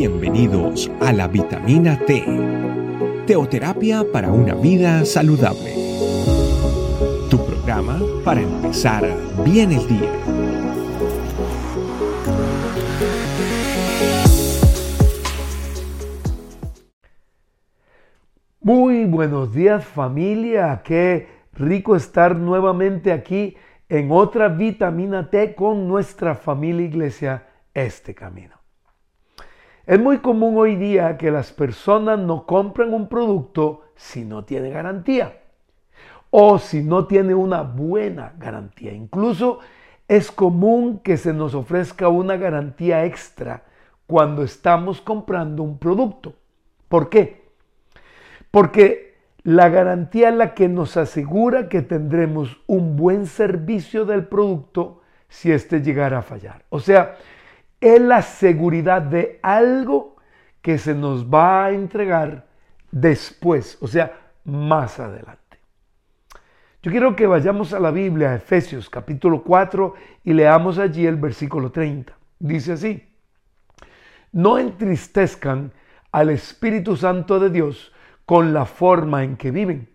Bienvenidos a la vitamina T, teoterapia para una vida saludable. Tu programa para empezar bien el día. Muy buenos días familia, qué rico estar nuevamente aquí en otra vitamina T con nuestra familia iglesia Este Camino. Es muy común hoy día que las personas no compren un producto si no tiene garantía o si no tiene una buena garantía. Incluso es común que se nos ofrezca una garantía extra cuando estamos comprando un producto. ¿Por qué? Porque la garantía es la que nos asegura que tendremos un buen servicio del producto si éste llegara a fallar. O sea, es la seguridad de algo que se nos va a entregar después, o sea, más adelante. Yo quiero que vayamos a la Biblia, a Efesios capítulo 4, y leamos allí el versículo 30. Dice así, no entristezcan al Espíritu Santo de Dios con la forma en que viven.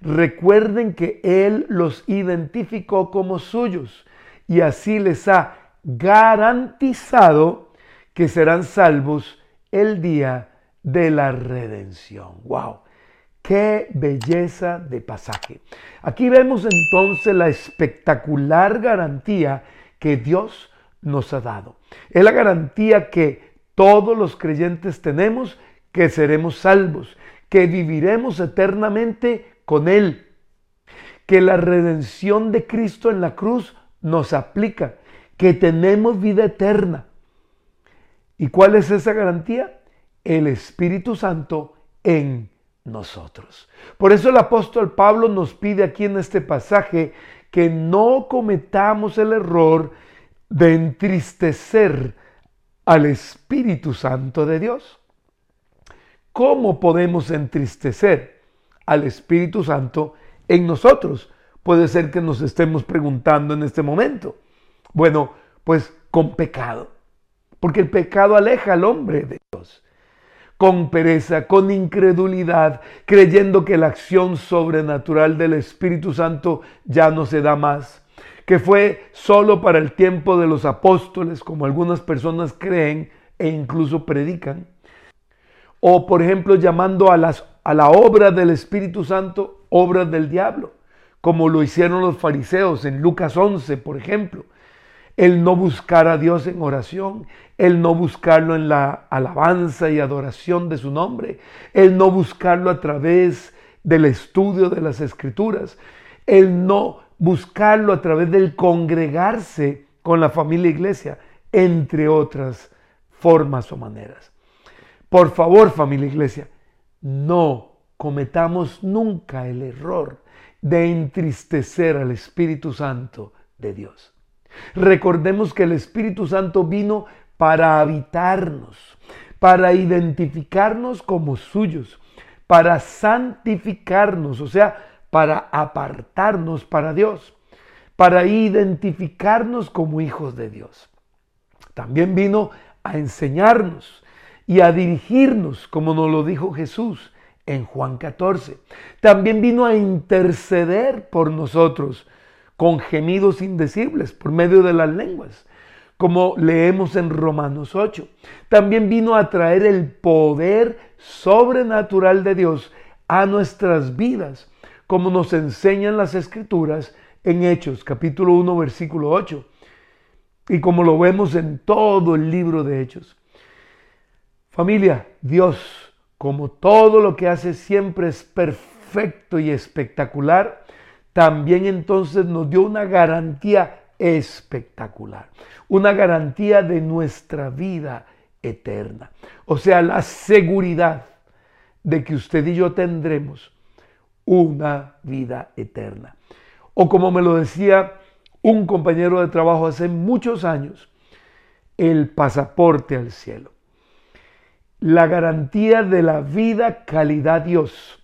Recuerden que Él los identificó como suyos y así les ha garantizado que serán salvos el día de la redención. ¡Wow! ¡Qué belleza de pasaje! Aquí vemos entonces la espectacular garantía que Dios nos ha dado. Es la garantía que todos los creyentes tenemos que seremos salvos, que viviremos eternamente con Él, que la redención de Cristo en la cruz nos aplica, que tenemos vida eterna. ¿Y cuál es esa garantía? El Espíritu Santo en nosotros. Por eso el apóstol Pablo nos pide aquí en este pasaje que no cometamos el error de entristecer al Espíritu Santo de Dios. ¿Cómo podemos entristecer al Espíritu Santo en nosotros? Puede ser que nos estemos preguntando en este momento. Bueno, pues con pecado, porque el pecado aleja al hombre de Dios. Con pereza, con incredulidad, creyendo que la acción sobrenatural del Espíritu Santo ya no se da más, que fue solo para el tiempo de los apóstoles, como algunas personas creen e incluso predican. O por ejemplo llamando a, la obra del Espíritu Santo obras del diablo, como lo hicieron los fariseos en Lucas 11, por ejemplo el no buscar a Dios en oración, el no buscarlo en la alabanza y adoración de su nombre, el no buscarlo a través del estudio de las escrituras, el no buscarlo a través del congregarse con la familia iglesia, entre otras formas o maneras. Por favor, familia iglesia, no cometamos nunca el error de entristecer al Espíritu Santo de Dios. Recordemos que el Espíritu Santo vino para habitarnos, para identificarnos como suyos, para santificarnos, o sea, para apartarnos para Dios, para identificarnos como hijos de Dios. También vino a enseñarnos y a dirigirnos, como nos lo dijo Jesús en Juan 14. También vino a interceder por nosotros con gemidos indecibles por medio de las lenguas, como leemos en Romanos 8. También vino a traer el poder sobrenatural de Dios a nuestras vidas, como nos enseñan las escrituras en Hechos capítulo 1 versículo 8 y como lo vemos en todo el libro de Hechos. Familia, Dios, como todo lo que hace siempre es perfecto y espectacular, también entonces nos dio una garantía espectacular, una garantía de nuestra vida eterna. O sea, la seguridad de que usted y yo tendremos una vida eterna. O como me lo decía un compañero de trabajo hace muchos años, el pasaporte al cielo. La garantía de la vida calidad Dios,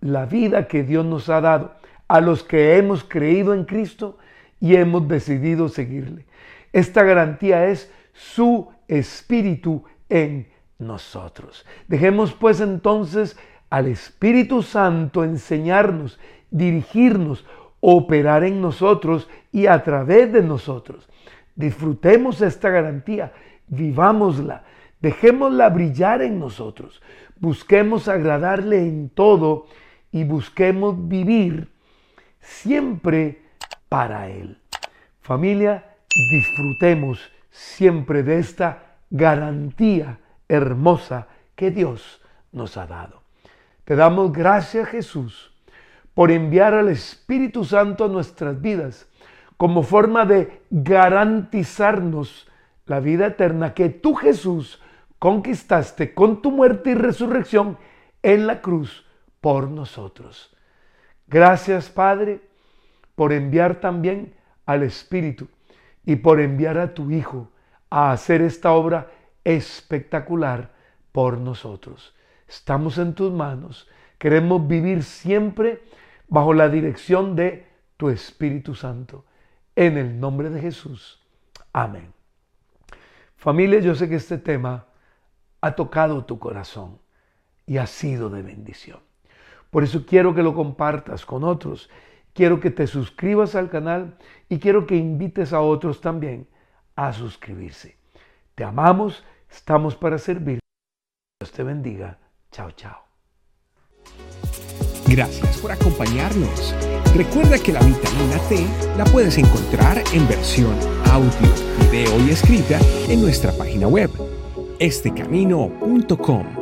la vida que Dios nos ha dado a los que hemos creído en Cristo y hemos decidido seguirle. Esta garantía es su espíritu en nosotros. Dejemos pues entonces al Espíritu Santo enseñarnos, dirigirnos, operar en nosotros y a través de nosotros. Disfrutemos esta garantía, vivámosla, dejémosla brillar en nosotros, busquemos agradarle en todo y busquemos vivir siempre para Él. Familia, disfrutemos siempre de esta garantía hermosa que Dios nos ha dado. Te damos gracias Jesús por enviar al Espíritu Santo a nuestras vidas como forma de garantizarnos la vida eterna que tú Jesús conquistaste con tu muerte y resurrección en la cruz por nosotros. Gracias Padre por enviar también al Espíritu y por enviar a tu Hijo a hacer esta obra espectacular por nosotros. Estamos en tus manos. Queremos vivir siempre bajo la dirección de tu Espíritu Santo. En el nombre de Jesús. Amén. Familia, yo sé que este tema ha tocado tu corazón y ha sido de bendición. Por eso quiero que lo compartas con otros. Quiero que te suscribas al canal y quiero que invites a otros también a suscribirse. Te amamos, estamos para servir. Dios te bendiga. Chao, chao. Gracias por acompañarnos. Recuerda que la vitamina T la puedes encontrar en versión audio, video y escrita en nuestra página web, estecamino.com.